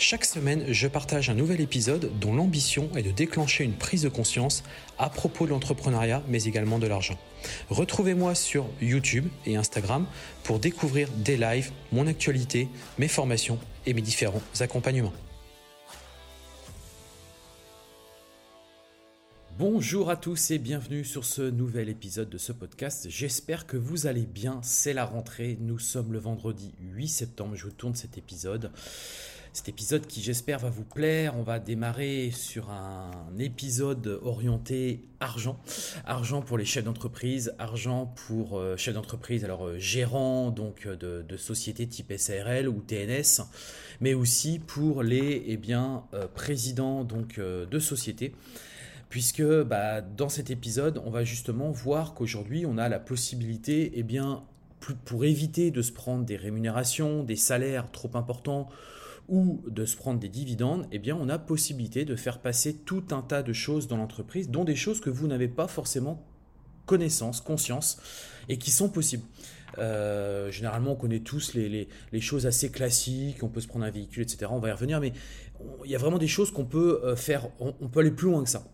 Chaque semaine, je partage un nouvel épisode dont l'ambition est de déclencher une prise de conscience à propos de l'entrepreneuriat, mais également de l'argent. Retrouvez-moi sur YouTube et Instagram pour découvrir des lives, mon actualité, mes formations et mes différents accompagnements. Bonjour à tous et bienvenue sur ce nouvel épisode de ce podcast. J'espère que vous allez bien. C'est la rentrée. Nous sommes le vendredi 8 septembre. Je vous tourne cet épisode. Cet épisode qui j'espère va vous plaire. On va démarrer sur un épisode orienté argent. Argent pour les chefs d'entreprise, argent pour euh, chefs d'entreprise, alors euh, gérants donc euh, de, sociétés type SARL ou TNS, mais aussi pour les eh bien, présidents donc, de sociétés puisque bah, dans cet épisode, on va justement voir qu'aujourd'hui, on a la possibilité, eh bien, pour éviter de se prendre des rémunérations, des salaires trop importants ou de se prendre des dividendes, eh bien on a possibilité de faire passer tout un tas de choses dans l'entreprise, dont des choses que vous n'avez pas forcément connaissance, conscience, et qui sont possibles. Euh, généralement, on connaît tous les, choses assez classiques, on peut se prendre un véhicule, etc. On va y revenir, mais il y a vraiment des choses qu'on peut euh, faire, on peut aller plus loin que ça.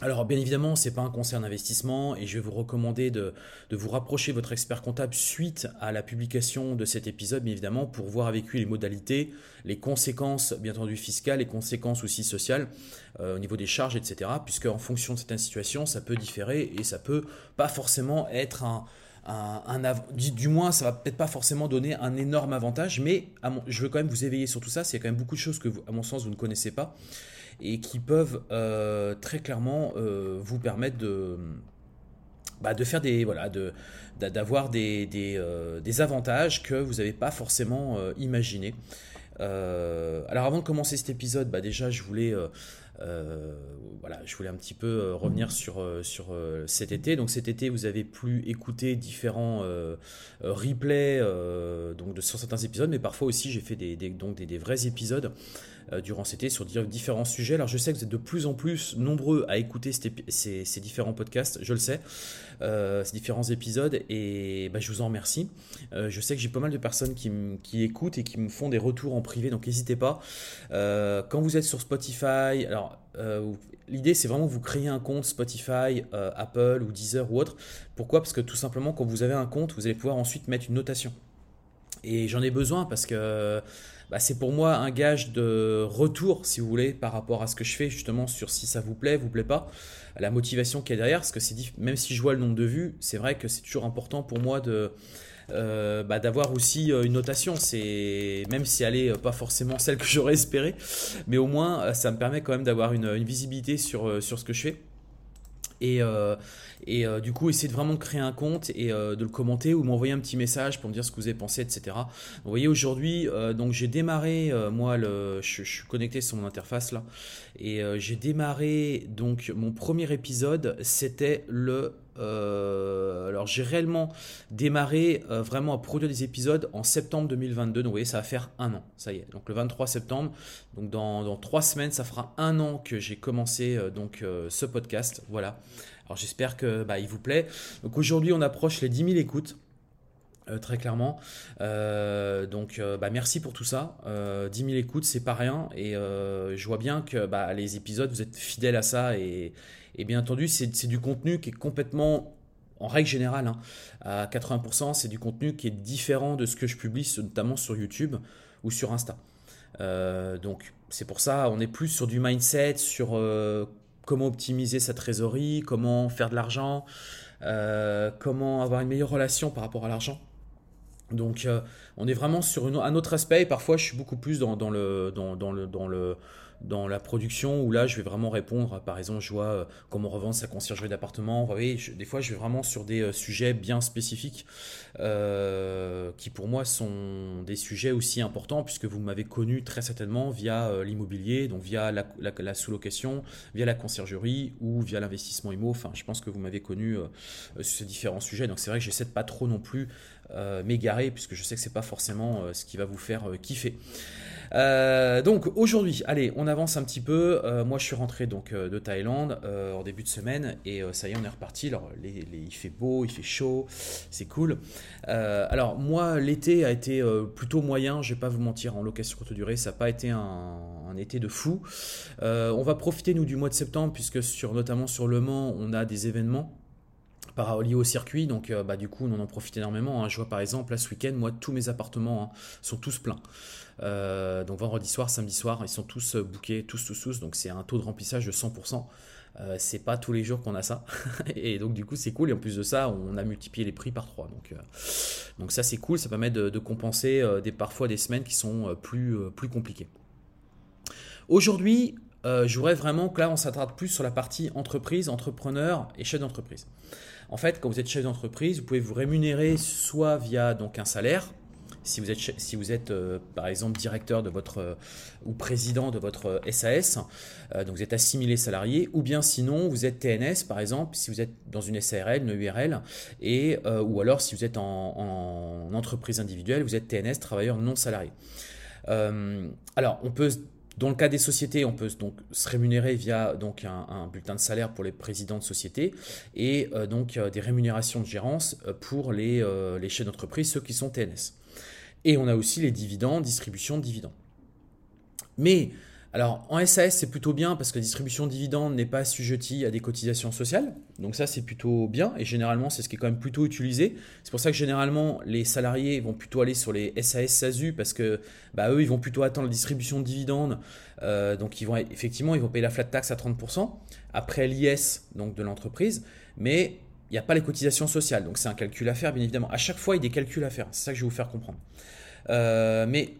Alors bien évidemment, ce n'est pas un conseil d'investissement et je vais vous recommander de, vous rapprocher votre expert comptable suite à la publication de cet épisode, bien évidemment, pour voir avec lui les modalités, les conséquences, bien entendu fiscales, les conséquences aussi sociales euh, au niveau des charges, etc. Puisque en fonction de certaines situations, ça peut différer et ça peut pas forcément être un, du, moins, ça va peut-être pas forcément donner un énorme avantage, mais je veux quand même vous éveiller sur tout ça. C'est quand même beaucoup de choses que, à mon sens, vous ne connaissez pas et qui peuvent euh, très clairement euh, vous permettre bah, de faire des voilà d'avoir euh, des, avantages que vous n'avez pas forcément imaginé. alors avant de commencer cet épisode, bah, déjà je voulais voilà, je voulais un petit peu revenir sur, cet été. Donc cet été, vous avez pu écouter différents replays donc de, sur certains épisodes, mais parfois aussi j'ai fait des, donc des, vrais épisodes durant cet été sur différents sujets. Alors je sais que vous êtes de plus en plus nombreux à écouter ces, différents podcasts, je le sais, euh, ces différents épisodes, et bah, je vous en remercie. Euh, je sais que j'ai pas mal de personnes qui, qui, écoutent et qui me font des retours en privé, donc n'hésitez pas. quand vous êtes sur Spotify, alors l'idée c'est vraiment que vous créez un compte Spotify, Apple ou Deezer ou autre. Pourquoi? Parce que tout simplement quand vous avez un compte, vous allez pouvoir ensuite mettre une notation. Et j'en ai besoin parce que bah, c'est pour moi un gage de retour, si vous voulez, par rapport à ce que je fais, justement, sur si ça vous plaît, vous plaît pas, la motivation qu'il y a derrière, parce que c'est même si je vois le nombre de vues, c'est vrai que c'est toujours important pour moi de euh, bah, d'avoir aussi euh, une notation. C'est même si elle n'est pas forcément celle que j'aurais espéré, mais au moins ça me permet quand même d'avoir une, une, visibilité sur, euh, sur ce que je fais. Et, et euh, du coup, essayez de vraiment créer un compte et euh, de le commenter ou m'envoyer un petit message pour me dire ce que vous avez pensé, etc. Vous voyez, aujourd'hui, euh, donc j'ai démarré, moi, le, je, suis connecté sur mon interface là, et j'ai démarré donc mon premier épisode, c'était le alors j'ai réellement démarré vraiment à produire des épisodes en septembre 2022. Donc vous voyez, ça va faire un an. Ça y est. Donc le 23 septembre. Donc dans, trois semaines, ça fera un an que j'ai commencé donc ce podcast. Voilà. Alors j'espère que bah, il vous plaît. Donc aujourd'hui, on approche les 10 000 écoutes. Euh, très clairement. Euh, donc, euh, bah, merci pour tout ça. 10 000 écoutes, c'est pas rien. Et je vois bien que bah, les épisodes, vous êtes fidèles à ça. Et, bien entendu, c'est du contenu qui est complètement, en règle générale, hein, à 80%, c'est du contenu qui est différent de ce que je publie, notamment sur YouTube ou sur Insta. donc, c'est pour ça, on est plus sur du mindset, sur comment optimiser sa trésorerie, comment faire de l'argent, euh, comment avoir une meilleure relation par rapport à l'argent. Donc euh, on est vraiment sur un autre aspect et parfois je suis beaucoup plus dans, le, dans, le, dans, le, dans la production où là je vais vraiment répondre, par exemple, je vois euh, comment revendre sa conciergerie d'appartement. Voyez, des fois je vais vraiment sur des euh, sujets bien spécifiques euh, qui pour moi sont des sujets aussi importants puisque vous m'avez connu très certainement via l'immobilier, donc via la, sous-location, via la conciergerie ou via l'investissement immo. Enfin, je pense que vous m'avez connu sur ces différents sujets. Donc c'est vrai que j'essaie de pas trop non plus m'égarer puisque je sais que c'est pas forcément ce qui va vous faire kiffer. Euh, donc aujourd'hui, allez, on avance un petit peu. Euh, moi, je suis rentré donc euh, de Thaïlande en début de semaine et ça y est, on est reparti. Alors, il fait beau, il fait chaud, c'est cool. alors moi, l'été a été plutôt moyen. Je vais pas vous mentir, en location courte durée, ça n'a pas été un, été de fou. on va profiter nous du mois de septembre puisque sur notamment sur Le Mans, on a des événements par, liés au circuit. Donc, bah, du coup, on en profite énormément. Hein. Je vois par exemple, là, ce week-end, moi, tous mes appartements hein, sont tous pleins. Euh, donc vendredi soir, samedi soir, ils sont tous euh, bookés, tous, tous, tous. Donc c'est un taux de remplissage de 100%. Euh, c'est pas tous les jours qu'on a ça. et donc du coup c'est cool. Et en plus de ça, on a multiplié les prix par 3. Donc, donc ça c'est cool. Ça permet de, compenser des, parfois des semaines qui sont plus, plus compliquées. Aujourd'hui, je voudrais vraiment que là on s'attarde plus sur la partie entreprise, entrepreneur et chef d'entreprise. En fait, quand vous êtes chef d'entreprise, vous pouvez vous rémunérer soit via donc un salaire, si vous êtes, euh, par exemple directeur de votre euh, ou président de votre SAS, euh, donc vous êtes assimilé salarié, ou bien sinon vous êtes TNS par exemple, si vous êtes dans une SARL, une URL, et, ou alors si vous êtes en, entreprise individuelle, vous êtes TNS, travailleur non salarié. alors on peut dans le cas des sociétés, on peut donc se rémunérer via un, bulletin de salaire pour les présidents de société et donc des rémunérations de gérance pour les, les chefs d'entreprise, ceux qui sont TNS. Et on a aussi les dividendes, distribution de dividendes. Mais, alors en SAS, c'est plutôt bien parce que la distribution de dividendes n'est pas assujettie à des cotisations sociales. Donc ça, c'est plutôt bien. Et généralement, c'est ce qui est quand même plutôt utilisé. C'est pour ça que généralement, les salariés vont plutôt aller sur les SAS SASU parce que bah, eux, ils vont plutôt attendre la distribution de dividendes. Euh, donc ils vont effectivement, ils vont payer la flat tax à 30% après l'IS donc de l'entreprise. Mais il n'y a pas les cotisations sociales. Donc c'est un calcul à faire, bien évidemment. À chaque fois, il y a des calculs à faire. C'est ça que je vais vous faire comprendre. Euh, mais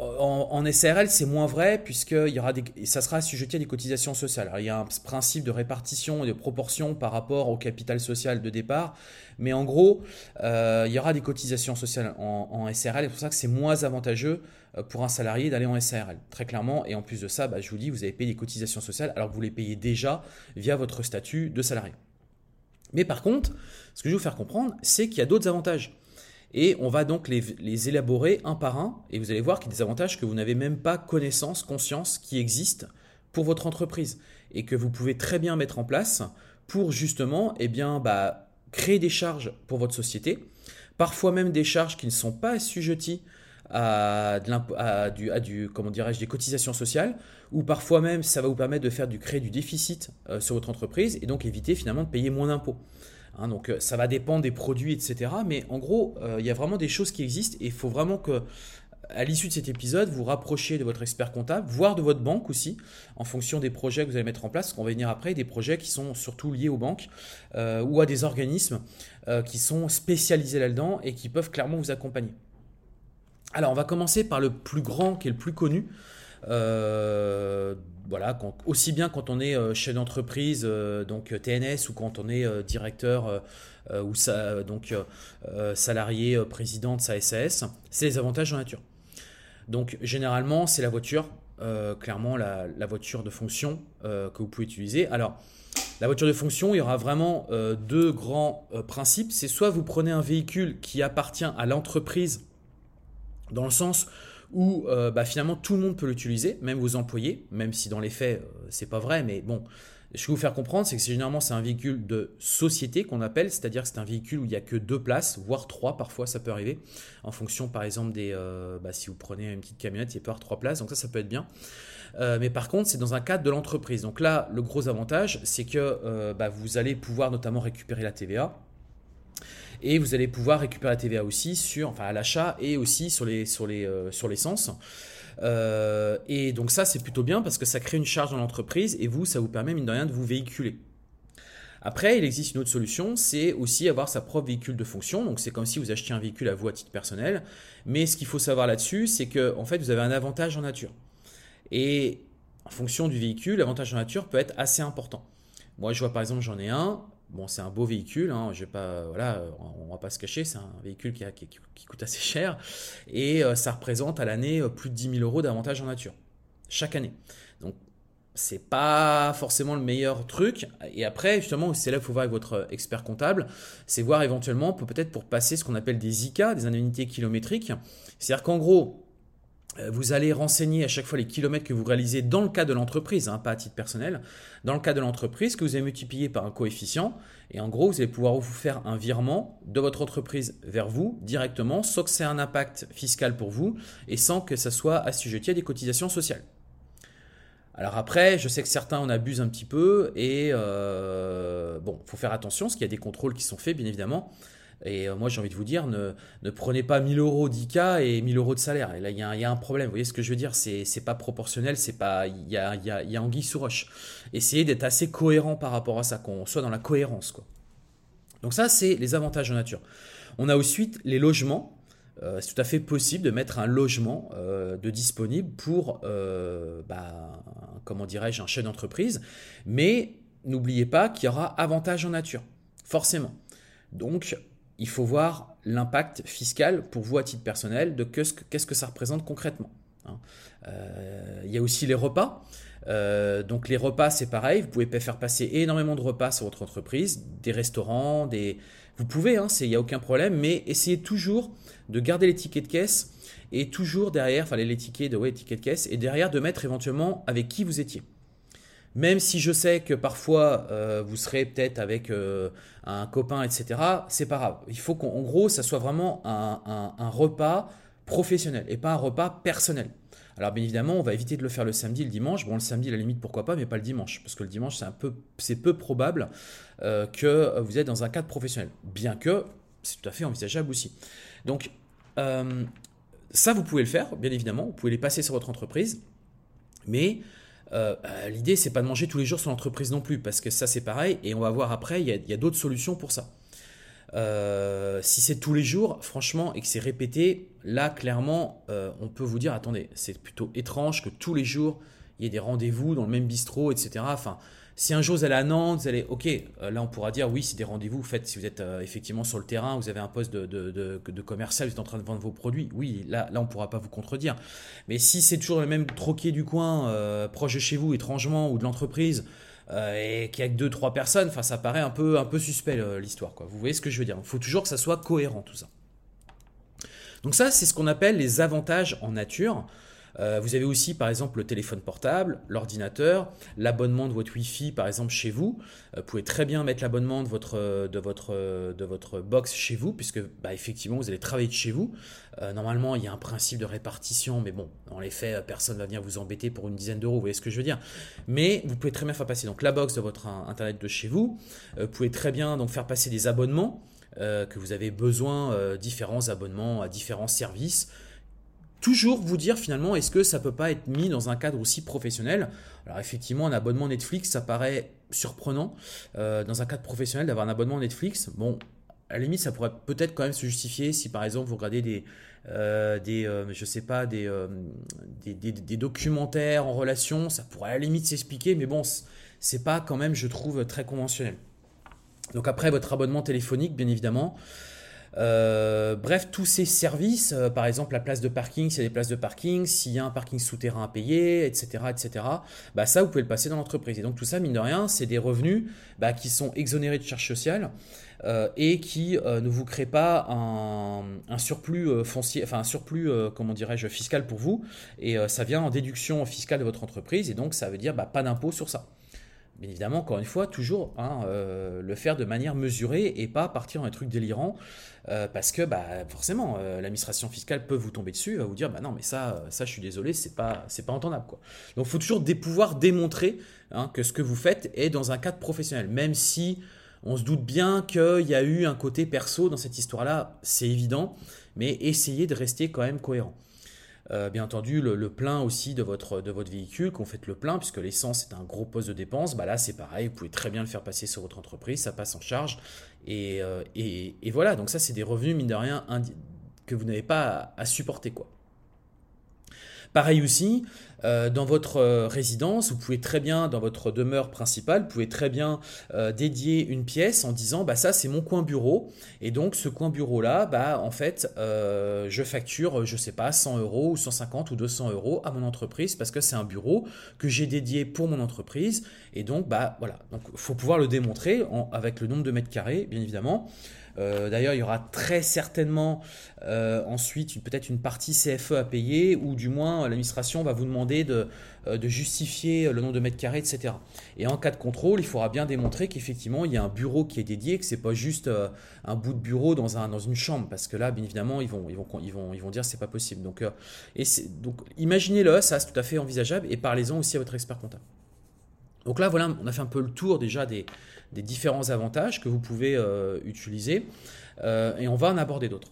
euh, en, SRL, c'est moins vrai puisque ça sera assujetti à des cotisations sociales. il y a un principe de répartition et de proportion par rapport au capital social de départ, mais en gros, euh, il y aura des cotisations sociales en, SRL c'est pour ça que c'est moins avantageux pour un salarié d'aller en SRL, très clairement. Et en plus de ça, bah, je vous dis, vous avez payé des cotisations sociales alors que vous les payez déjà via votre statut de salarié. Mais par contre, ce que je vais vous faire comprendre, c'est qu'il y a d'autres avantages. Et on va donc les, élaborer un par un, et vous allez voir qu'il y a des avantages que vous n'avez même pas connaissance, conscience qui existent pour votre entreprise, et que vous pouvez très bien mettre en place pour justement eh bien, bah, créer des charges pour votre société, parfois même des charges qui ne sont pas assujetties à, du, des cotisations sociales, ou parfois même ça va vous permettre de faire du créer du déficit euh, sur votre entreprise et donc éviter finalement de payer moins d'impôts. Hein, donc euh, ça va dépendre des produits, etc. Mais en gros, euh, il y a vraiment des choses qui existent et il faut vraiment que à l'issue de cet épisode, vous rapprochiez de votre expert comptable, voire de votre banque aussi, en fonction des projets que vous allez mettre en place, parce qu'on va venir après, des projets qui sont surtout liés aux banques ou à des organismes qui sont spécialisés là-dedans et qui peuvent clairement vous accompagner. Alors, on va commencer par le plus grand, qui est le plus connu. Euh, voilà, aussi bien quand on est euh, chef d'entreprise, euh, donc TNS, ou quand on est directeur ou donc salarié, président de sa SAS, c'est les avantages en nature. Donc généralement, c'est la voiture, clairement la, la, voiture de fonction que vous pouvez utiliser. Alors, la voiture de fonction, il y aura vraiment deux grands principes. C'est soit vous prenez un véhicule qui appartient à l'entreprise dans le sens où euh, bah, finalement tout le monde peut l'utiliser, même vos employés, même si dans les faits euh, c'est pas vrai, mais bon, je vais vous faire comprendre, c'est que généralement c'est un véhicule de société qu'on appelle, c'est-à-dire que c'est un véhicule où il n'y a que deux places, voire trois parfois ça peut arriver, en fonction par exemple des, euh, bah, si vous prenez une petite camionnette, il peut y avoir trois places, donc ça ça peut être bien. mais par contre, c'est dans un cadre de l'entreprise. Donc là, le gros avantage, c'est que bah, vous allez pouvoir notamment récupérer la TVA et vous allez pouvoir récupérer la TVA aussi sur, enfin à l'achat et aussi sur les sur euh, l'essence. Euh, et donc ça c'est plutôt bien parce que ça crée une charge dans l'entreprise et vous ça vous permet mine de rien de vous véhiculer. Après, il existe une autre solution, c'est aussi avoir sa propre véhicule de fonction. Donc c'est comme si vous achetiez un véhicule à vous à titre personnel. Mais ce qu'il faut savoir là-dessus, c'est que fait vous avez un avantage en nature. Et en fonction du véhicule, l'avantage en nature peut être assez important. Moi, je vois par exemple, j'en ai un. Bon, c'est un beau véhicule, hein, je vais pas, voilà, on va pas se cacher, c'est un véhicule qui, coûte assez cher et euh, ça représente à l'année euh, plus de 10 000 euros d'avantage en nature chaque année. Donc c'est pas forcément le meilleur truc. Et après, justement, c'est là qu'il faut voir avec votre expert comptable, c'est voir éventuellement peut-être pour passer ce qu'on appelle des ICA, des indemnités kilométriques. C'est-à-dire qu'en gros, vous allez renseigner à chaque fois les kilomètres que vous réalisez dans le cas de l'entreprise, hein, pas à titre personnel, dans le cas de l'entreprise, que vous allez multiplier par un coefficient. Et en gros, vous allez pouvoir vous faire un virement de votre entreprise vers vous directement, sans que c'est un impact fiscal pour vous et sans que ça soit assujetti à des cotisations sociales. Alors après, je sais que certains en abusent un petit peu et euh, bon, faut faire attention, parce qu'il y a des contrôles qui sont faits, bien évidemment. Et euh, moi, j'ai envie de vous dire, ne, ne prenez pas 1000 euros d'ICA et 1000 euros de salaire. Et là, il y, a un problème. Vous voyez ce que je veux dire? C'est pas proportionnel. C'est pas. Il y a, a, y anguille sous roche. Essayez d'être assez cohérent par rapport à ça, qu'on soit dans la cohérence. Quoi. Donc ça, c'est les avantages en nature. On a ensuite les logements. Euh, c'est tout à fait possible de mettre un logement euh, de disponible pour, bah, comment dirais-je, un chef d'entreprise. Mais n'oubliez pas qu'il y aura avantage en nature, forcément. Donc, il faut voir l'impact fiscal pour vous à titre personnel de qu'est-ce que ça représente concrètement. Hein. Euh, il y a aussi les repas. Euh, donc les repas, c'est pareil, vous pouvez faire passer énormément de repas sur votre entreprise, des restaurants, des... Vous pouvez, hein, il n'y a aucun problème, mais essayez toujours de garder les tickets de caisse et toujours derrière, enfin les tickets de, ouais, tickets de caisse, et derrière de mettre éventuellement avec qui vous étiez. Même si je sais que parfois euh, vous serez peut-être avec euh, un copain, etc., c'est pas grave. Il faut qu'en gros, ça soit vraiment un, repas professionnel et pas un repas personnel. Alors bien évidemment, on va éviter de le faire le samedi, le dimanche. Bon, le samedi, à la limite, pourquoi pas, mais pas le dimanche, parce que le dimanche, c'est un peu, c'est peu probable euh, que vous êtes dans un cadre professionnel, bien que c'est tout à fait envisageable aussi. Donc ça, vous pouvez le faire, bien évidemment. Vous pouvez les passer sur votre entreprise, mais euh, euh, l'idée, c'est pas de manger tous les jours sur l'entreprise non plus, parce que ça, c'est pareil, et on va voir après, il y a, d'autres solutions pour ça. Euh, si c'est tous les jours, franchement, et que c'est répété, là, clairement, on peut vous dire, attendez, c'est plutôt étrange que tous les jours, il y ait des rendez-vous dans le même bistrot, etc. si un jour vous allez à Nantes, vous allez, ok, euh, là on pourra dire oui, c'est des rendez-vous. Faites si vous êtes euh, effectivement sur le terrain, vous avez un poste de, commercial, vous êtes en train de vendre vos produits. Oui, là, là on pourra pas vous contredire. Mais si c'est toujours le même troquet du coin, euh, proche de chez vous, étrangement, ou de l'entreprise, et qu'il n'y a que deux trois personnes, enfin ça paraît un peu un peu suspect l'histoire. Quoi. Vous voyez ce que je veux dire? Il faut toujours que ça soit cohérent tout ça. Donc ça, c'est ce qu'on appelle les avantages en nature. Euh, vous avez aussi par exemple le téléphone portable, l'ordinateur, l'abonnement de votre Wi-Fi par exemple chez vous. Euh, vous pouvez très bien mettre l'abonnement de votre, de, votre, de votre box chez vous puisque bah, effectivement vous allez travailler de chez vous. Euh, normalement il y a un principe de répartition mais bon les faits personne ne va venir vous embêter pour une dizaine d'euros, vous voyez ce que je veux dire. Mais vous pouvez très bien faire passer donc la box de votre internet de chez vous. vous pouvez très bien donc faire passer des abonnements. que vous avez besoin différents abonnements à différents services toujours vous dire finalement est-ce que ça peut pas être mis dans un cadre aussi professionnel? Alors effectivement un abonnement Netflix ça paraît surprenant euh, dans un cadre professionnel d'avoir un abonnement Netflix. Bon à la limite ça pourrait peut-être quand même se justifier si par exemple vous regardez des euh, des euh, sais pas des, documentaires en relation ça pourrait à la limite s'expliquer mais bon c'est pas quand même je trouve très conventionnel. Donc après votre abonnement téléphonique bien évidemment euh, bref, tous ces services, euh, par exemple la place de parking, s'il y a des places de parking, s'il y a un parking souterrain à payer, etc., etc., bah ça, vous pouvez le passer dans l'entreprise. Et donc tout ça, mine de rien, c'est des revenus bah, qui sont exonérés de charges sociales euh, et qui ne vous créent pas un, surplus foncier, enfin un surplus, comment dirais-je, fiscal pour vous. Et ça vient en déduction fiscale de votre entreprise et donc ça veut dire bah, pas d'impôt sur ça. Bien évidemment, encore une fois, toujours hein, le faire de manière mesurée et pas partir dans un truc délirant euh, parce que bah, forcément, euh, l'administration fiscale peut vous tomber dessus, va vous dire bah non, mais ça, euh, ça je suis désolé, c'est pas, c'est pas entendable. Quoi. Donc faut toujours des pouvoir démontrer hein, que ce que vous faites est dans un cadre professionnel, même si on se doute bien qu'il y a eu un côté perso dans cette histoire-là, c'est évident, mais essayez de rester quand même cohérent. Bien entendu, le, plein aussi de votre, de votre véhicule, qu'on fait le plein, puisque l'essence est un gros poste de dépense, bah là c'est pareil, vous pouvez très bien le faire passer sur votre entreprise, ça passe en charge, euh, et, voilà, donc ça, c'est des revenus, mine de rien, que vous n'avez pas à, supporter. quoi. Pareil aussi, euh, dans votre euh, résidence, vous pouvez très bien, dans votre demeure principale, vous pouvez très bien euh, dédier une pièce en disant, bah ça c'est mon coin bureau, et donc ce coin bureau là, bah en fait, je facture, je sais pas, 100 euros ou 150 ou 200 euros à mon entreprise parce que c'est un bureau que j'ai dédié pour mon entreprise, et donc bah voilà, donc faut pouvoir le démontrer avec le nombre de mètres carrés, bien évidemment. Euh, d'ailleurs, il y aura très certainement euh, ensuite peut-être une partie CFE à payer, ou du moins l'administration va vous demander de, euh, justifier le nombre de mètres carrés, etc. Et en cas de contrôle, il faudra bien démontrer qu'effectivement il y a un bureau qui est dédié, que c'est pas juste un bout de bureau dans, un, dans une chambre, parce que là, bien évidemment, ils vont, ils vont, ils vont, ils vont dire pas possible. Donc, donc imaginez-le, ça c'est tout à fait envisageable, et parlez-en aussi à votre expert comptable. Donc là, voilà, on a fait un peu le tour déjà des, différents avantages que vous pouvez euh, utiliser euh, et on va en aborder d'autres.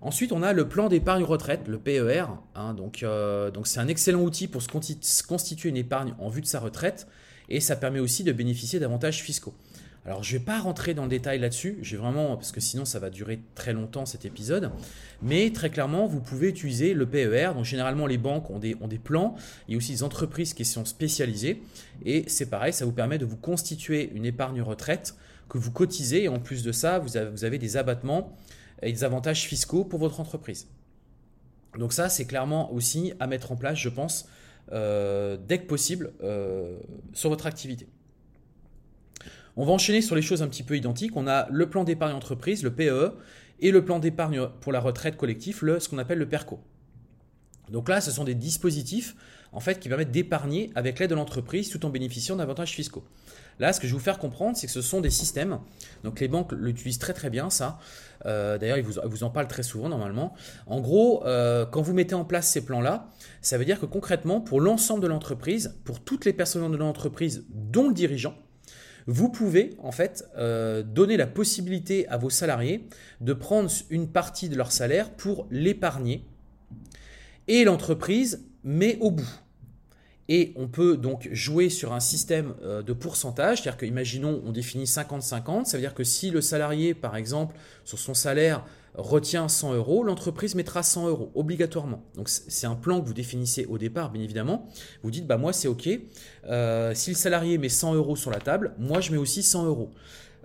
Ensuite, on a le plan d'épargne retraite, le PER. Hein, euh, donc c'est un excellent outil pour se constituer une épargne en vue de sa retraite et ça permet aussi de bénéficier d'avantages fiscaux. Alors je ne vais pas rentrer dans le détail là-dessus, j'ai vraiment parce que sinon ça va durer très longtemps cet épisode. Mais très clairement, vous pouvez utiliser le PER. Donc généralement les banques ont des, plans, il y a aussi des entreprises qui sont spécialisées et c'est pareil, ça vous permet de vous constituer une épargne retraite que vous cotisez et en plus de ça, vous avez, vous avez des abattements et des avantages fiscaux pour votre entreprise. Donc ça, c'est clairement aussi à mettre en place, je pense, euh, dès que possible euh, sur votre activité. On va enchaîner sur les choses un petit peu identiques. On a le plan d'épargne entreprise, le PE, et le plan d'épargne pour la retraite collectif, le, ce qu'on appelle le PERCO. Donc là, ce sont des dispositifs en fait, qui permettent d'épargner avec l'aide de l'entreprise tout en bénéficiant d'avantages fiscaux. Là, ce que je vais vous faire comprendre, c'est que ce sont des systèmes. Donc les banques l'utilisent très très bien, ça. Euh, d'ailleurs, ils vous, en parlent très souvent normalement. En gros, euh, quand vous mettez en place ces plans-là, ça veut dire que concrètement, pour l'ensemble de l'entreprise, pour toutes les personnes de l'entreprise, dont le dirigeant, vous pouvez en fait euh, donner la possibilité à vos salariés de prendre une partie de leur salaire pour l'épargner et l'entreprise met au bout. Et on peut donc jouer sur un système euh, de pourcentage, c'est-à-dire que, imaginons, on définit 50-50, ça veut dire que si le salarié, par exemple, sur son salaire, retient 100 euros, l'entreprise mettra 100 euros obligatoirement. Donc c'est un plan que vous définissez au départ, bien évidemment. Vous dites, bah moi c'est OK. Euh, si le salarié met 100 euros sur la table, moi je mets aussi 100 euros.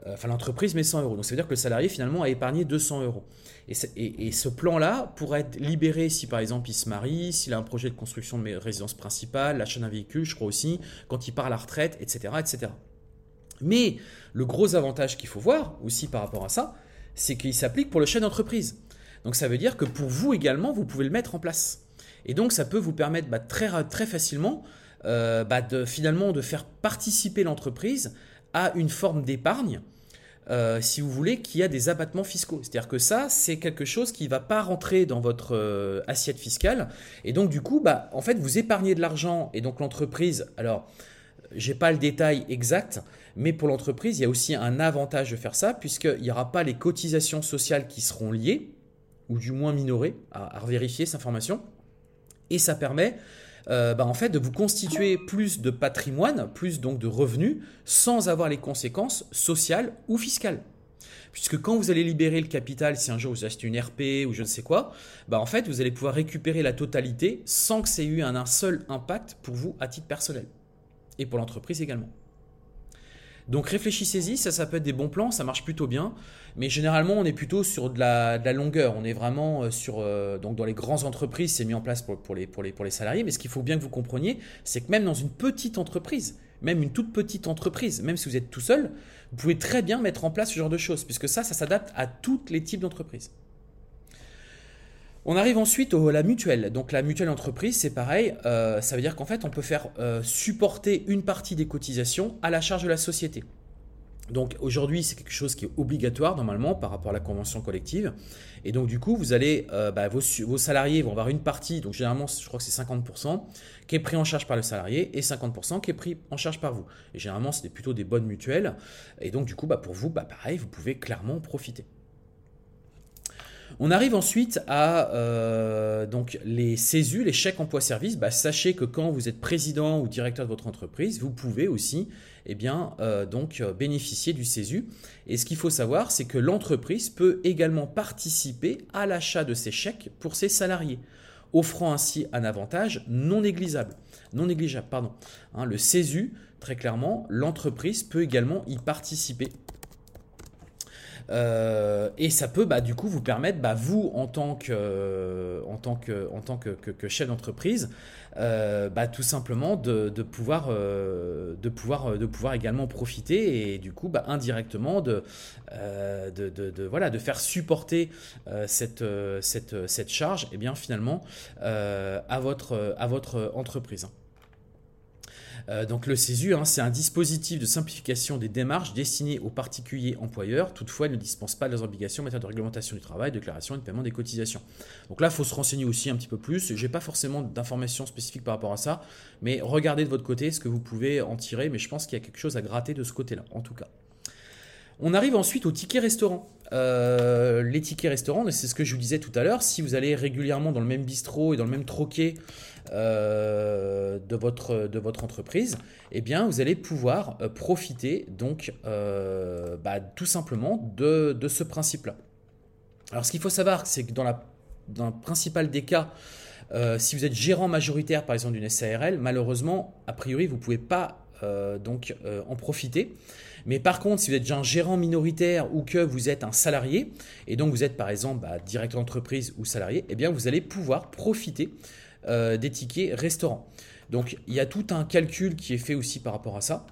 Euh, enfin, l'entreprise met 100 euros. Donc ça veut dire que le salarié finalement a épargné 200 euros. Et, ce plan-là pourrait être libéré si par exemple il se marie, s'il a un projet de construction de résidence principale, l'achat d'un véhicule, je crois aussi, quand il part à la retraite, etc. etc. Mais le gros avantage qu'il faut voir aussi par rapport à ça, c'est qu'il s'applique pour le chef d'entreprise. Donc ça veut dire que pour vous également, vous pouvez le mettre en place. Et donc ça peut vous permettre bah, très, très facilement euh, bah, de, finalement de faire participer l'entreprise à une forme d'épargne, euh, si vous voulez, qui a des abattements fiscaux. C'est-à-dire que ça, c'est quelque chose qui ne va pas rentrer dans votre euh, assiette fiscale. Et donc du coup, bah, en fait, vous épargnez de l'argent et donc l'entreprise, alors j'ai pas le détail exact, mais pour l'entreprise, il y a aussi un avantage de faire ça, puisqu'il n'y aura pas les cotisations sociales qui seront liées, ou du moins minorées, à, vérifier cette information. Et ça permet euh, bah, en fait, de vous constituer plus de patrimoine, plus donc de revenus, sans avoir les conséquences sociales ou fiscales. Puisque quand vous allez libérer le capital, si un jour vous achetez une RP ou je ne sais quoi, bah en fait, vous allez pouvoir récupérer la totalité sans que ça ait eu un seul impact pour vous à titre personnel et pour l'entreprise également. Donc réfléchissez-y, ça, ça peut être des bons plans, ça marche plutôt bien, mais généralement on est plutôt sur de la, longueur, on est vraiment euh, sur, euh, donc dans les grandes entreprises, c'est mis en place pour, les, pour, les, pour les salariés, mais ce qu'il faut bien que vous compreniez, c'est que même dans une petite entreprise, même une toute petite entreprise, même si vous êtes tout seul, vous pouvez très bien mettre en place ce genre de choses, puisque ça, ça s'adapte à tous les types d'entreprises. On arrive ensuite à la mutuelle. Donc la mutuelle entreprise, c'est pareil. Euh, ça veut dire qu'en fait, on peut faire euh, supporter une partie des cotisations à la charge de la société. Donc aujourd'hui, c'est quelque chose qui est obligatoire normalement par rapport à la convention collective. Et donc du coup, vous allez, euh, bah, vos, salariés vont avoir une partie, donc généralement, je crois que c'est 50%, qui est pris en charge par le salarié et 50% qui est pris en charge par vous. Et généralement, c'est plutôt des bonnes mutuelles. Et donc du coup, bah, pour vous, bah, pareil, vous pouvez clairement profiter. On arrive ensuite à euh, les CESU, les chèques emploi-service. Bah, sachez que quand vous êtes président ou directeur de votre entreprise, vous pouvez aussi eh euh, euh, bénéficier du CESU. Et ce qu'il faut savoir, c'est que l'entreprise peut également participer à l'achat de ces chèques pour ses salariés. offrant ainsi un avantage non négligeable. Non négligeable pardon. Hein, le CESU, très clairement, l'entreprise peut également y participer euh, et ça peut bah, du coup vous permettre, bah, vous en tant que, en tant que, en tant que, que, chef d'entreprise, euh, bah, tout simplement de, de pouvoir, euh, de, pouvoir, de pouvoir également profiter et du coup bah, indirectement de, de, de, voilà, de faire supporter cette, cette, cette charge et eh bien, finalement à, votre, à votre entreprise. Euh, donc le CESU, hein, c'est un dispositif de simplification des démarches destiné aux particuliers employeurs. Toutefois, il ne dispense pas leurs obligations en matière de réglementation du travail, de déclaration et de paiement des cotisations. Donc là, il faut se renseigner aussi un petit peu plus. Je n'ai pas forcément d'informations spécifiques par rapport à ça, mais regardez de votre côté ce que vous pouvez en tirer. Mais je pense qu'il y a quelque chose à gratter de ce côté-là, en tout cas. On arrive ensuite aux tickets restaurants. Euh, les tickets c'est ce que je vous disais tout à l'heure, si vous allez régulièrement dans le même bistrot et dans le même troquet euh, de, votre, entreprise, eh bien, vous allez pouvoir euh, profiter donc bah, tout simplement de, ce principe-là. Alors, ce qu'il faut savoir, c'est que dans le principal des cas, si vous êtes gérant majoritaire par exemple d'une SARL, malheureusement, a priori, vous ne pouvez pas donc en profiter. Mais par contre, si vous êtes un gérant minoritaire ou que vous êtes un salarié, et donc vous êtes par exemple bah, directeur d'entreprise ou salarié, eh bien vous allez pouvoir profiter euh, des tickets restaurants. Donc il y a tout un calcul qui est fait aussi par rapport à ça.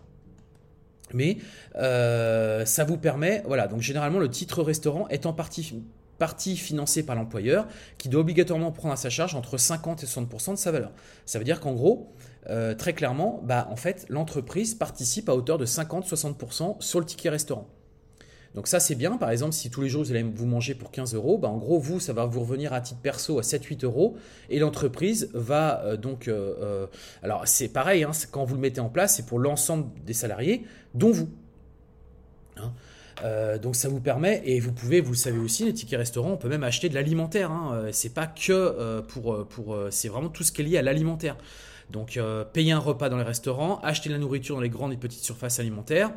Mais euh, ça vous permet, voilà, donc généralement le titre restaurant est en partie financé par l'employeur qui doit obligatoirement prendre à sa charge entre 50 et 60% de sa valeur. Ça veut dire qu'en gros, euh, très clairement, bah, en fait, l'entreprise participe à hauteur de 50-60% sur le ticket restaurant. Donc ça c'est bien, par exemple si tous les jours vous allez vous manger pour 15 euros, bah, en gros vous ça va vous revenir à titre perso à 7-8 euros et l'entreprise va euh, donc... Euh, alors c'est pareil, hein, quand vous le mettez en place c'est pour l'ensemble des salariés dont vous. Hein. donc ça vous permet, et vous pouvez, vous le savez aussi, les tickets restaurants, on peut même acheter de l'alimentaire. Hein, c'est pas que pour, pour c'est vraiment tout ce qui est lié à l'alimentaire. Donc euh, payer un repas dans les restaurants, acheter la nourriture dans les grandes et petites surfaces alimentaires.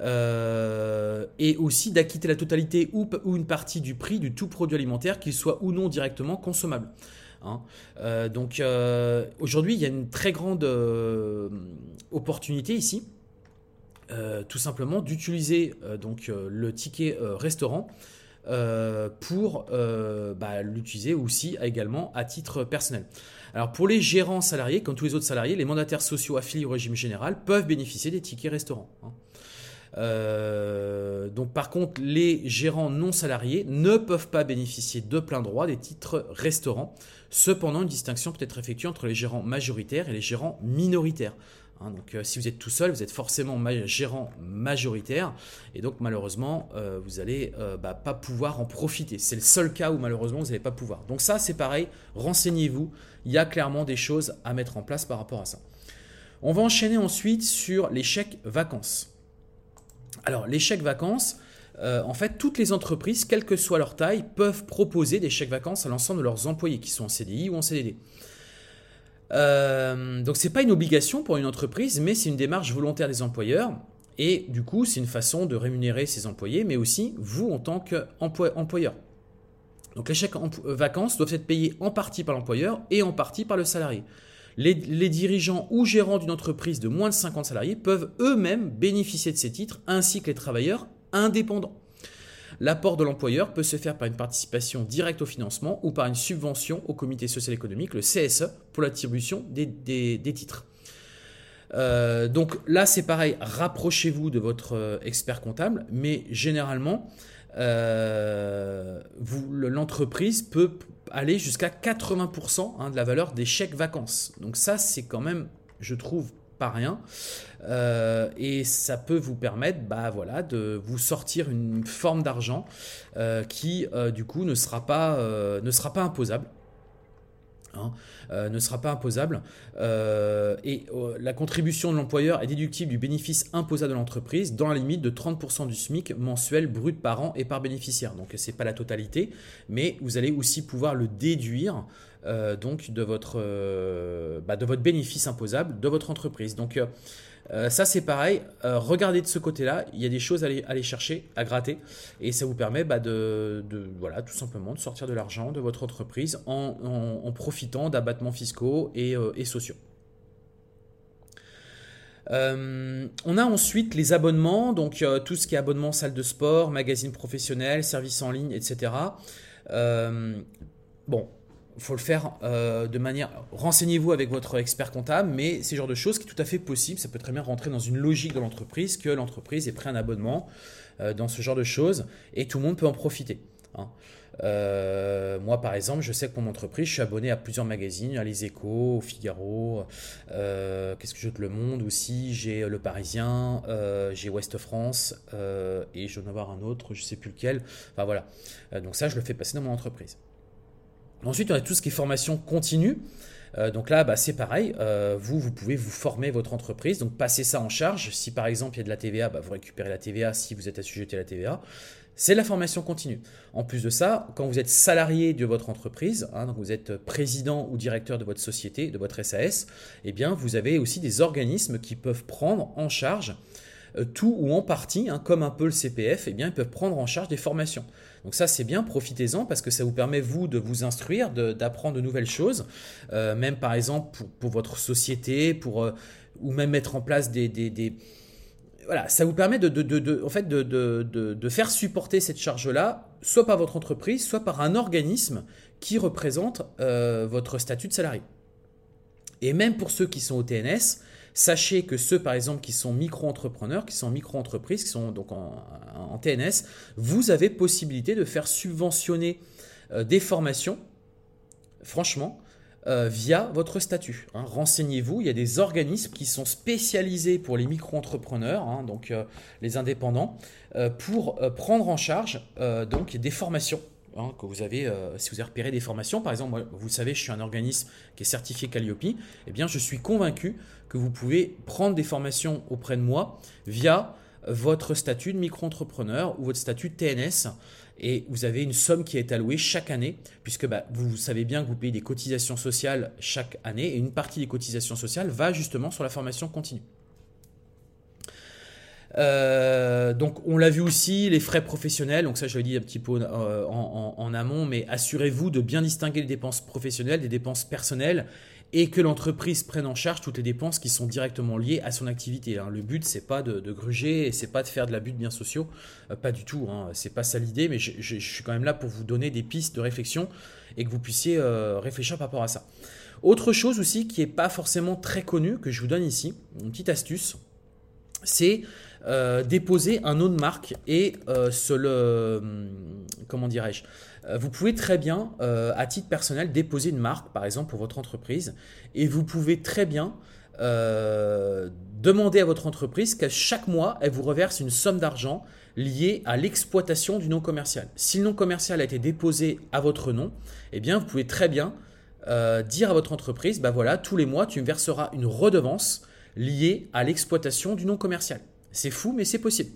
Euh, et aussi d'acquitter la totalité ou, une partie du prix du tout produit alimentaire, qu'il soit ou non directement consommable. Hein. Euh, donc aujourd'hui, il y a une très grande opportunité ici, tout simplement d'utiliser le ticket restaurant pour bah, l'utiliser aussi également à titre personnel. Alors pour les gérants salariés, comme tous les autres salariés, les mandataires sociaux affiliés au régime général peuvent bénéficier des tickets restaurants. Hein. Euh, donc par contre, les gérants non salariés ne peuvent pas bénéficier de plein droit des titres restaurants. Cependant, une distinction peut être effectuée entre les gérants majoritaires et les gérants minoritaires. Hein. donc euh, si vous êtes tout seul, vous êtes forcément gérant majoritaire et donc malheureusement, euh, vous n'allez bah, pas pouvoir en profiter. C'est le seul cas où malheureusement vous n'allez pas pouvoir. Donc ça, c'est pareil, renseignez-vous il y a clairement des choses à mettre en place par rapport à ça. On va enchaîner ensuite sur les chèques vacances. Alors, les chèques vacances, euh, en fait, toutes les entreprises, quelle que soit leur taille, peuvent proposer des chèques vacances à l'ensemble de leurs employés, qui sont en CDI ou en CDD. Euh, donc, ce n'est pas une obligation pour une entreprise, mais c'est une démarche volontaire des employeurs. Et du coup, c'est une façon de rémunérer ses employés, mais aussi vous en tant qu'employeur. Donc les chèques euh, vacances doivent être payés en partie par l'employeur et en partie par le salarié. Les, dirigeants ou gérants d'une entreprise de moins de 50 salariés peuvent eux-mêmes bénéficier de ces titres, ainsi que les travailleurs indépendants. L'apport de l'employeur peut se faire par une participation directe au financement ou par une subvention au comité social économique, le CSE, pour l'attribution des, titres. Euh, donc là, c'est pareil, rapprochez-vous de votre euh, expert comptable, mais généralement, euh, l'entreprise peut aller jusqu'à 80% hein, de la valeur des chèques vacances. Donc ça, c'est quand même, je trouve, pas rien. Euh, et ça peut vous permettre bah, voilà, de vous sortir une forme d'argent euh, qui, du coup, ne sera pas, ne sera pas imposable. Hein, euh, ne sera pas imposable. Euh, et euh, la contribution de l'employeur est déductible du bénéfice imposable de l'entreprise dans la limite de 30% du SMIC mensuel brut par an et par bénéficiaire. Donc ce n'est pas la totalité, mais vous allez aussi pouvoir le déduire donc de votre, bah, de votre bénéfice imposable de votre entreprise. Donc ça c'est pareil, regardez de ce côté-là, il y a des choses à aller, chercher, à gratter, et ça vous permet bah, de, voilà, tout simplement de sortir de l'argent de votre entreprise en, profitant d'abattements fiscaux et sociaux. Euh, on a ensuite les abonnements, donc euh, tout ce qui est abonnement salle de sport, magazine professionnel, services en ligne, etc. Euh, bon, faut le faire de manière. Renseignez-vous avec votre expert comptable, mais c'est le genre de choses qui est tout à fait possible. Ça peut très bien rentrer dans une logique de l'entreprise que l'entreprise ait pris un abonnement dans ce genre de choses et tout le monde peut en profiter. Hein. Euh, moi, par exemple, je sais que pour mon entreprise, je suis abonné à plusieurs magazines, à Les Échos, au Figaro, euh, qu'est-ce que je Le Monde aussi, j'ai Le Parisien, euh, j'ai Ouest France, et je vais en avoir un autre, je sais plus lequel. Enfin voilà. donc ça, je le fais passer dans mon entreprise. Ensuite, on a tout ce qui est formation continue. donc là, bah, c'est pareil. vous, vous pouvez vous former votre entreprise. Donc, passez ça en charge. Si par exemple il y a de la TVA, bah, vous récupérez la TVA si vous êtes assujetti à la TVA. C'est la formation continue. En plus de ça, quand vous êtes salarié de votre entreprise, hein, donc vous êtes président ou directeur de votre société, de votre SAS, eh bien vous avez aussi des organismes qui peuvent prendre en charge euh, tout ou en partie, hein, comme un peu le CPF, eh bien ils peuvent prendre en charge des formations. Donc ça c'est bien, profitez-en parce que ça vous permet vous de vous instruire, d'apprendre de, nouvelles choses, euh, même par exemple pour, votre société, pour euh, ou même mettre en place des voilà, ça vous permet de, en fait de, faire supporter cette charge-là, soit par votre entreprise, soit par un organisme qui représente euh, votre statut de salarié. Et même pour ceux qui sont au TNS, sachez que ceux, par exemple, qui sont micro-entrepreneurs, qui sont micro-entreprises, qui sont donc en, TNS, vous avez possibilité de faire subventionner euh, des formations, franchement, euh, via votre statut. Hein. Renseignez-vous, il y a des organismes qui sont spécialisés pour les micro-entrepreneurs, hein, donc euh, les indépendants, pour prendre en charge donc des formations. Hein, que vous avez, si vous avez repéré des formations, par exemple, vous savez, je suis un organisme qui est certifié Calliope, eh bien, je suis convaincu que vous pouvez prendre des formations auprès de moi via votre statut de micro-entrepreneur ou votre statut de TNS et vous avez une somme qui est allouée chaque année, puisque bah, vous savez bien que vous payez des cotisations sociales chaque année, et une partie des cotisations sociales va justement sur la formation continue. Euh, donc on l'a vu aussi, les frais professionnels, donc ça je l'ai dit un petit peu euh, en amont, mais assurez-vous de bien distinguer les dépenses professionnelles des dépenses personnelles et que l'entreprise prenne en charge toutes les dépenses qui sont directement liées à son activité. Hein. Le but, c'est pas de, gruger c'est pas de faire de l'abus de biens sociaux, euh, pas du tout. Hein. C'est pas ça l'idée, mais je, suis quand même là pour vous donner des pistes de réflexion et que vous puissiez euh, réfléchir par rapport à ça. Autre chose aussi qui n'est pas forcément très connue, que je vous donne ici, une petite astuce, c'est déposer un nom de marque et se le. Hum, comment dirais-je euh, vous pouvez très bien, euh, à titre personnel, déposer une marque, par exemple, pour votre entreprise, et vous pouvez très bien euh, demander à votre entreprise qu'à chaque mois, elle vous reverse une somme d'argent liée à l'exploitation du nom commercial. Si le nom commercial a été déposé à votre nom, eh bien, vous pouvez très bien dire à votre entreprise, bah voilà, tous les mois, tu me verseras une redevance liée à l'exploitation du nom commercial. C'est fou, mais c'est possible.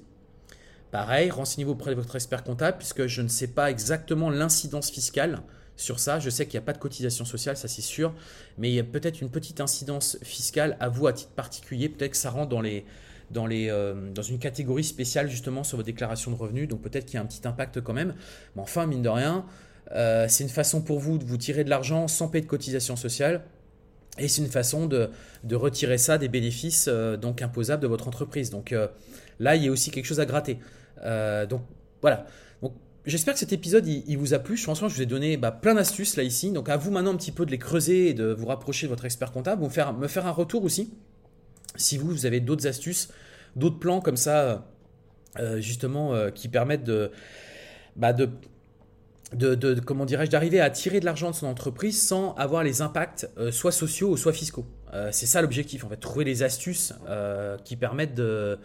Pareil, renseignez-vous auprès de votre expert comptable puisque je ne sais pas exactement l'incidence fiscale sur ça. Je sais qu'il n'y a pas de cotisation sociale, ça c'est sûr, mais il y a peut-être une petite incidence fiscale à vous à titre particulier. Peut-être que ça rentre dans, euh, une catégorie spéciale justement sur vos déclarations de revenus, donc peut-être qu'il y a un petit impact quand même. Mais enfin, mine de rien, euh, c'est une façon pour vous de vous tirer de l'argent sans payer de cotisation sociale. Et c'est une façon de, retirer ça des bénéfices euh, donc imposables de votre entreprise. Donc là, il y a aussi quelque chose à gratter. Euh, donc voilà. J'espère que cet épisode il, vous a plu. Franchement, je vous ai donné bah, plein d'astuces là ici. Donc à vous maintenant un petit peu de les creuser et de vous rapprocher de votre expert comptable. Vous me faire un retour aussi. Si vous, vous avez d'autres astuces, d'autres plans comme ça, euh, justement, euh, qui permettent de, bah, de de, comment dirais-je d'arriver à tirer de l'argent de son entreprise sans avoir les impacts soit sociaux ou soit fiscaux. c'est ça l'objectif en fait, trouver des astuces qui permettent de,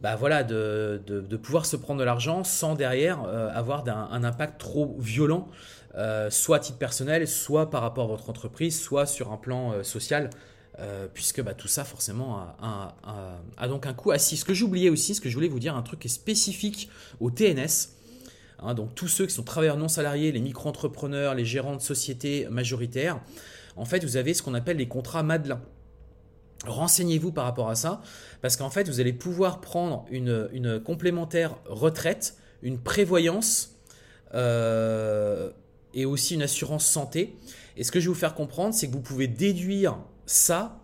bah voilà, de, de, pouvoir se prendre de l'argent sans derrière euh, avoir un, impact trop violent, euh, soit à titre personnel, soit par rapport à votre entreprise, soit sur un plan euh, social, puisque bah, tout ça forcément a, a, donc un coût assis. Ce que j'oubliais aussi, ce que je voulais vous dire, un truc qui est spécifique au TNS. Hein, donc tous ceux qui sont travailleurs non salariés, les micro-entrepreneurs, les gérants de sociétés majoritaires, en fait, vous avez ce qu'on appelle les contrats Madelin. Renseignez-vous par rapport à ça, parce qu'en fait, vous allez pouvoir prendre une, complémentaire retraite, une prévoyance euh, et aussi une assurance santé. Et ce que je vais vous faire comprendre, c'est que vous pouvez déduire ça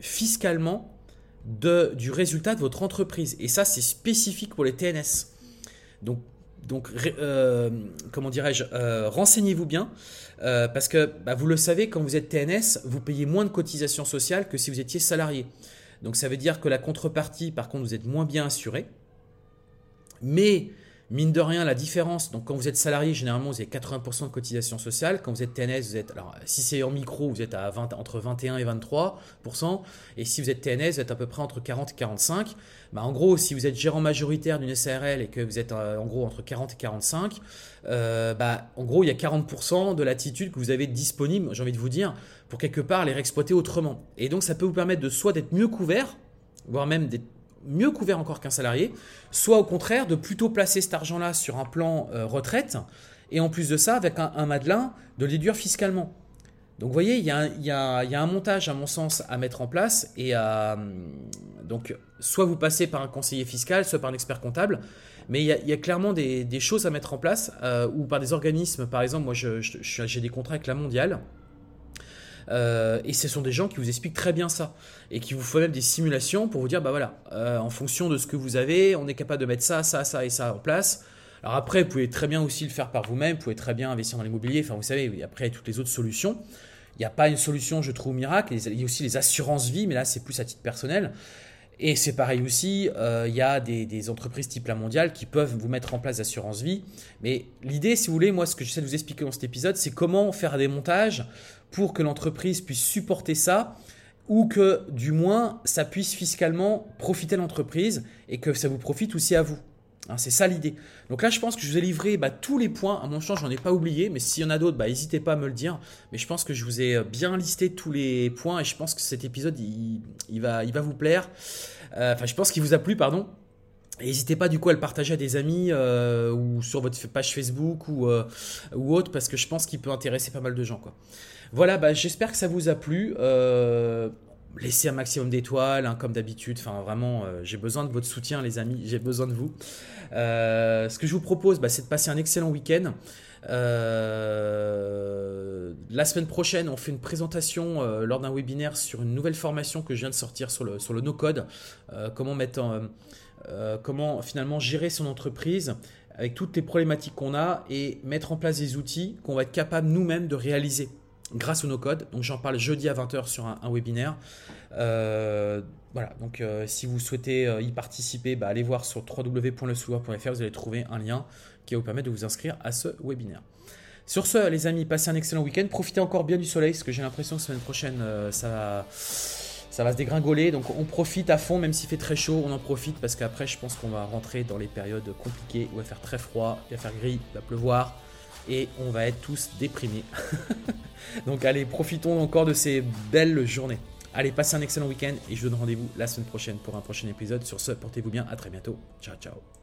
fiscalement du résultat de votre entreprise. Et ça, c'est spécifique pour les TNS. Donc, donc euh, comment dirais-je, euh, renseignez-vous bien, euh, parce que bah, vous le savez, quand vous êtes TNS, vous payez moins de cotisations sociales que si vous étiez salarié. Donc ça veut dire que la contrepartie, par contre, vous êtes moins bien assuré. Mais Mine de rien, la différence, donc quand vous êtes salarié, généralement vous avez 80% de cotisation sociale. Quand vous êtes TNS, vous êtes, alors si c'est en micro, vous êtes à 20, entre 21 et 23%. Et si vous êtes TNS, vous êtes à peu près entre 40 et 45. Bah, en gros, si vous êtes gérant majoritaire d'une SARL et que vous êtes euh, en gros entre 40 et 45, euh, bah, en gros, il y a 40% de l'attitude que vous avez disponible, j'ai envie de vous dire, pour quelque part les réexploiter autrement. Et donc ça peut vous permettre de soit d'être mieux couvert, voire même d'être mieux couvert encore qu'un salarié, soit au contraire de plutôt placer cet argent-là sur un plan euh, retraite, et en plus de ça, avec un, un Madelin, de le déduire fiscalement. Donc vous voyez, il y, a, un montage à mon sens à mettre en place, et donc soit vous passez par un conseiller fiscal, soit par un expert comptable, mais il y a, clairement des, choses à mettre en place, euh, ou par des organismes, par exemple, moi j'ai des contrats avec la mondiale, euh, et ce sont des gens qui vous expliquent très bien ça et qui vous font même des simulations pour vous dire bah voilà, euh, en fonction de ce que vous avez, on est capable de mettre ça, ça, ça et ça en place. Alors après, vous pouvez très bien aussi le faire par vous-même, vous pouvez très bien investir dans l'immobilier. Enfin, vous savez, après, il y a toutes les autres solutions. Il n'y a pas une solution, je trouve, miracle. Il y a aussi les assurances vie, mais là, c'est plus à titre personnel. Et c'est pareil aussi, euh, il y a des, entreprises type la mondiale qui peuvent vous mettre en place d'assurance vie. Mais l'idée, si vous voulez, moi, ce que j'essaie de vous expliquer dans cet épisode, c'est comment faire des montages pour que l'entreprise puisse supporter ça ou que du moins ça puisse fiscalement profiter l'entreprise et que ça vous profite aussi à vous. Hein, c'est ça l'idée. Donc là, je pense que je vous ai livré bah, tous les points. À mon sens, j'en ai pas oublié, mais s'il y en a d'autres, bah, n'hésitez pas à me le dire. Mais je pense que je vous ai bien listé tous les points et je pense que cet épisode, il, va, il va vous plaire. Euh, enfin, je pense qu'il vous a plu, pardon. N'hésitez pas du coup à le partager à des amis euh, ou sur votre page Facebook ou, euh, ou autre parce que je pense qu'il peut intéresser pas mal de gens. Quoi. Voilà, bah, j'espère que ça vous a plu. Euh, laissez un maximum d'étoiles, hein, comme d'habitude. Enfin, vraiment, euh, j'ai besoin de votre soutien, les amis. J'ai besoin de vous. Euh, ce que je vous propose, bah, c'est de passer un excellent week-end. la semaine prochaine, on fait une présentation lors d'un webinaire sur une nouvelle formation que je viens de sortir sur le, sur no-code. comment finalement gérer son entreprise avec toutes les problématiques qu'on a et mettre en place des outils qu'on va être capable nous-mêmes de réaliser grâce au no-code. Donc j'en parle jeudi à 20h sur un, webinaire. Euh, voilà, donc euh, si vous souhaitez euh, y participer, bah, allez voir sur www.lesouloir.fr, vous allez trouver un lien qui va vous permettre de vous inscrire à ce webinaire. Sur ce, les amis, passez un excellent week-end. Profitez encore bien du soleil, parce que j'ai l'impression que semaine prochaine, ça, va, ça va se dégringoler. Donc on profite à fond, même s'il fait très chaud, on en profite, parce qu'après, je pense qu'on va rentrer dans les périodes compliquées, où il va faire très froid, il va faire gris, il va pleuvoir et on va être tous déprimés. Donc allez, profitons encore de ces belles journées. Allez, passez un excellent week-end et je vous donne rendez-vous la semaine prochaine pour un prochain épisode. Sur ce, portez-vous bien, à très bientôt. Ciao, ciao.